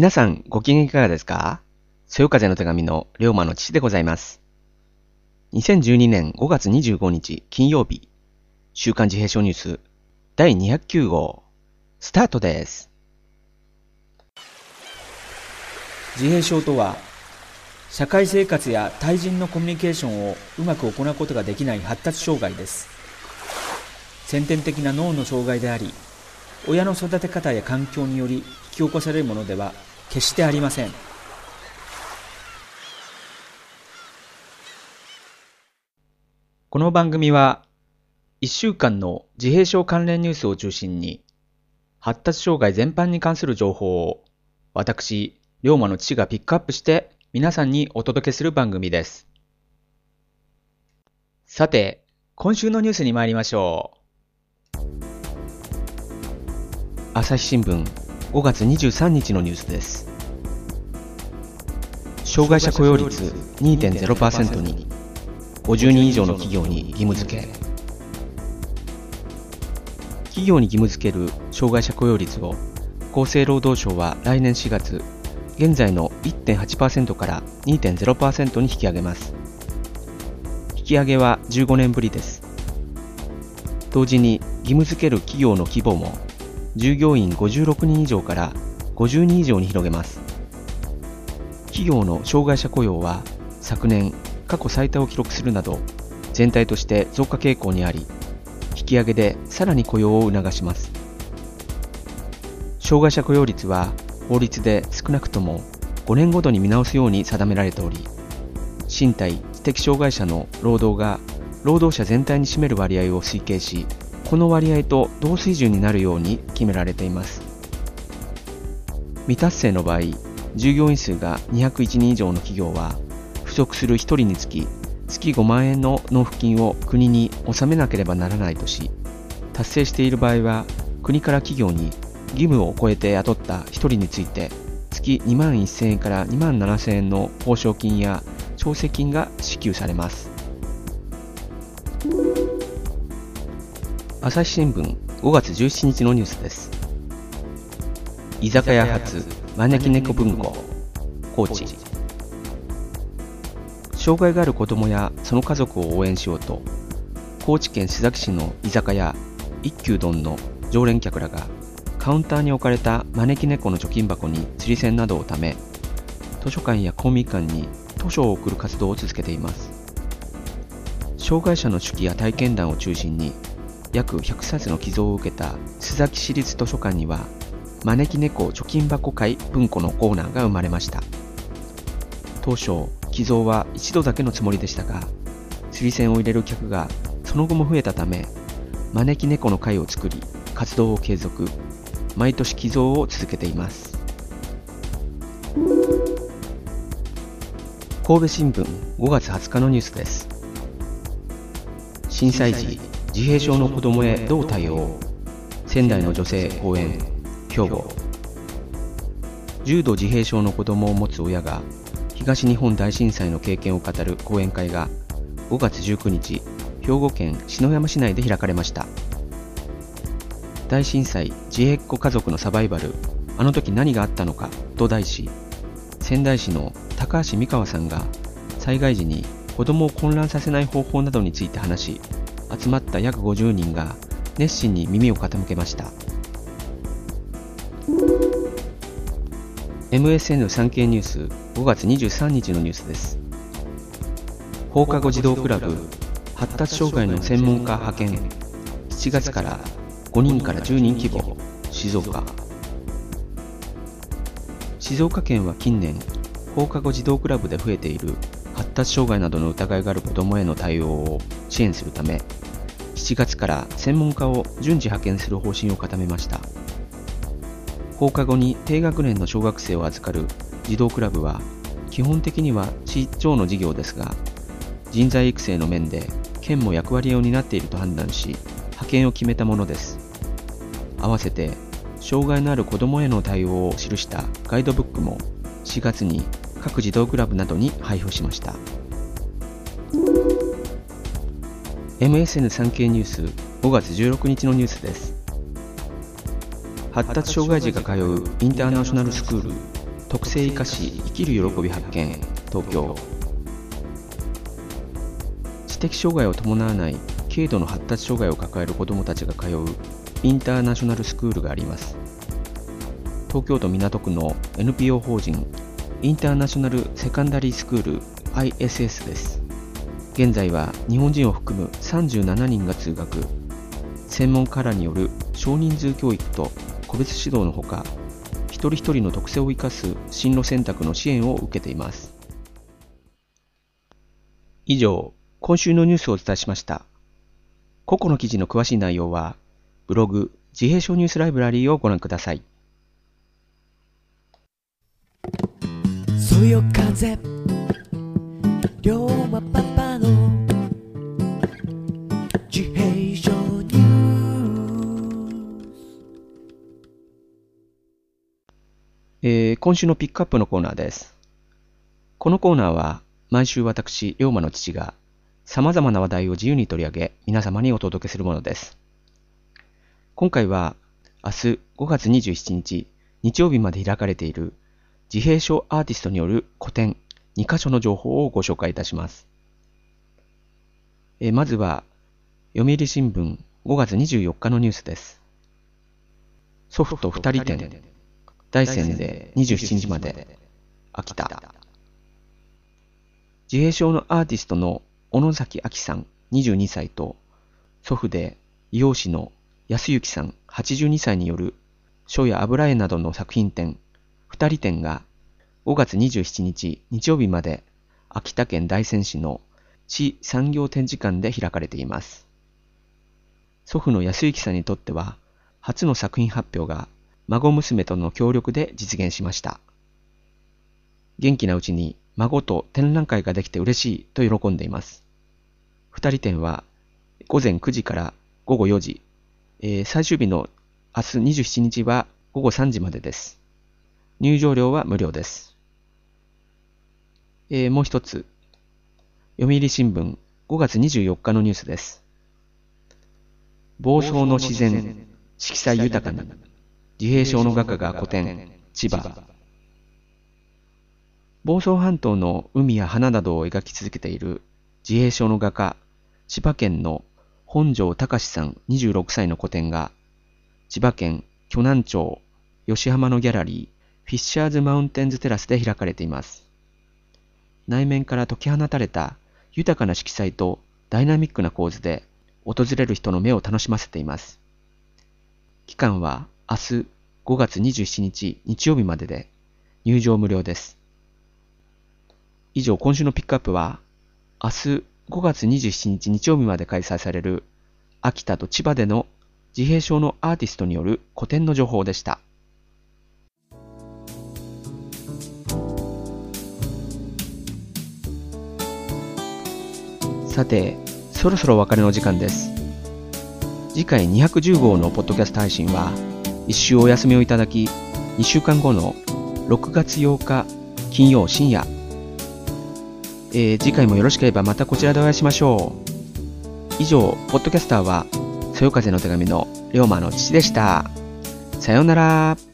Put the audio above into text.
皆さんご機嫌いかがですか？そよ風の手紙の龍馬の父でございます。2012年5月25日金曜日、週刊自閉症ニュース第209号、スタートです。自閉症とは社会生活や対人のコミュニケーションをうまく行うことができない発達障害です先天的な脳の障害であり親の育て方や環境により引き起こされるものでは決してありませんこの番組は1週間の自閉症関連ニュースを中心に発達障害全般に関する情報を私龍馬の父がピックアップして皆さんにお届けする番組です。さて、今週のニュースに参りましょう朝日新聞5月23日のニュースです。障害者雇用率2.0%に50人以上の企業に義務付け。企業に義務付ける障害者雇用率を厚生労働省は来年4月現在の1.8%から2.0%に引き上げます。引き上げは15年ぶりです。同時に義務付ける企業の規模も従業員56人以上から50人以上に広げます。企業の障害者雇用は昨年過去最多を記録するなど全体として増加傾向にあり引き上げでさらに雇用を促します。障害者雇用率は法律で少なくとも5年ごとに見直すように定められており身体知的障害者の労働が労働者全体に占める割合を推計しこの割合と同水準になるように決められています。未達成の場合従業員数が201人以上の企業は不足する1人につき月5万円の納付金を国に納めなければならないとし達成している場合は国から企業に義務を超えて雇った1人について月2万1000円から2万7000円の報奨金や調整金が支給されます。朝日新聞5月17日のニュースです。居酒屋発招き猫文庫高知。障害がある子どもやその家族を応援しようと高知県須崎市の居酒屋一休丼の常連客らがカウンターに置かれた招き猫の貯金箱に釣り銭などを貯め図書館や公民館に図書を送る活動を続けています。障害者の手記や体験談を中心に約100冊の寄贈を受けた須崎市立図書館には招き猫貯金箱会文庫のコーナーが生まれました。当初寄贈は一度だけのつもりでしたが釣り銭を入れる客がその後も増えたため招き猫の会を作り活動を継続毎年寄贈を続けています。神戸新聞5月20日のニュースです。震災時自閉症の子どもへどう対応？仙台の女性講演兵庫。重度自閉症の子どもを持つ親が東日本大震災の経験を語る講演会が5月19日兵庫県篠山市内で開かれました。大震災自閉っ子家族のサバイバルあの時何があったのかと題し仙台市の高橋美川さんが災害時に子供を混乱させない方法などについて話し集まった約50人が熱心に耳を傾けました。MSN 産経ニュース5月23日のニュースです。放課後児童クラブ発達障害の専門家派遣7月から5人から10人規模静岡。静岡県は近年放課後児童クラブで増えている達障害などの疑いがある子どもへの対応を支援するため7月から専門家を順次派遣する方針を固めました。放課後に低学年の小学生を預かる児童クラブは基本的には地長の事業ですが人材育成の面で県も役割を担っていると判断し派遣を決めたものです。合わせて障害のある子どもへの対応を記したガイドブックも4月に各児童クラブなどに配布しました。MSN 産経ニュース5月16日のニュースです。発達障害児が通うインターナショナルスクール特性生かし生きる喜び発見東京。知的障害を伴わない軽度の発達障害を抱える子どもたちが通うインターナショナルスクールがあります。東京都港区の NPO 法人インターナショナルセカンダリースクール ISS です。現在は日本人を含む37人が通学。専門家らによる少人数教育と個別指導のほか一人一人の特性を生かす進路選択の支援を受けています。以上今週のニュースをお伝えしました。個々の記事の詳しい内容はブログ自閉症ニュースライブラリーをご覧ください。そよ風龍馬パパの自閉症ニュースえー今週のピックアップのコーナーです。このコーナーは毎週私、龍馬の父が様々な話題を自由に取り上げ皆様にお届けするものです。今回は明日5月27日日曜日まで開かれている自閉症アーティストによる個展2カ所の情報をご紹介いたします。えまずは読売新聞5月24日のニュースです。祖父と二人展大山で27日まで、秋田。自閉症のアーティストの小野崎明さん22歳と、祖父で美容師の安幸さん82歳による書や油絵などの作品展、二人展が5月27日日曜日まで秋田県大仙市の地産業展示館で開かれています。祖父の安幸さんにとっては初の作品発表が孫娘との協力で実現しました。元気なうちに孫と展覧会ができて嬉しいと喜んでいます。二人展は午前9時から午後4時、えー最終日の明日27日は午後3時までです。入場料は無料です。えーもう一つ、読売新聞5月24日のニュースです。房総の自然、色彩豊かに、自閉症の画家が古典、千葉。房総半島の海や花などを描き続けている自閉症の画家、千葉県の本庄隆さん26歳の個展が、千葉県鋸南町吉浜のギャラリー、フィッシャーズマウンテンズテラスで開かれています。内面から解き放たれた豊かな色彩とダイナミックな構図で訪れる人の目を楽しませています。期間は明日5月27日日曜日までで入場無料です。以上、今週のピックアップは明日5月27日日曜日まで開催される秋田と千葉での自閉症のアーティストによる個展の情報でした。さて、そろそろお別れの時間です。次回210号のポッドキャスト配信は、一週お休みをいただき、2週間後の6月8日金曜深夜、えー次回もよろしければまたこちらでお会いしましょう。以上、ポッドキャスターは、そよ風の手紙の龍馬の父でした。さようなら。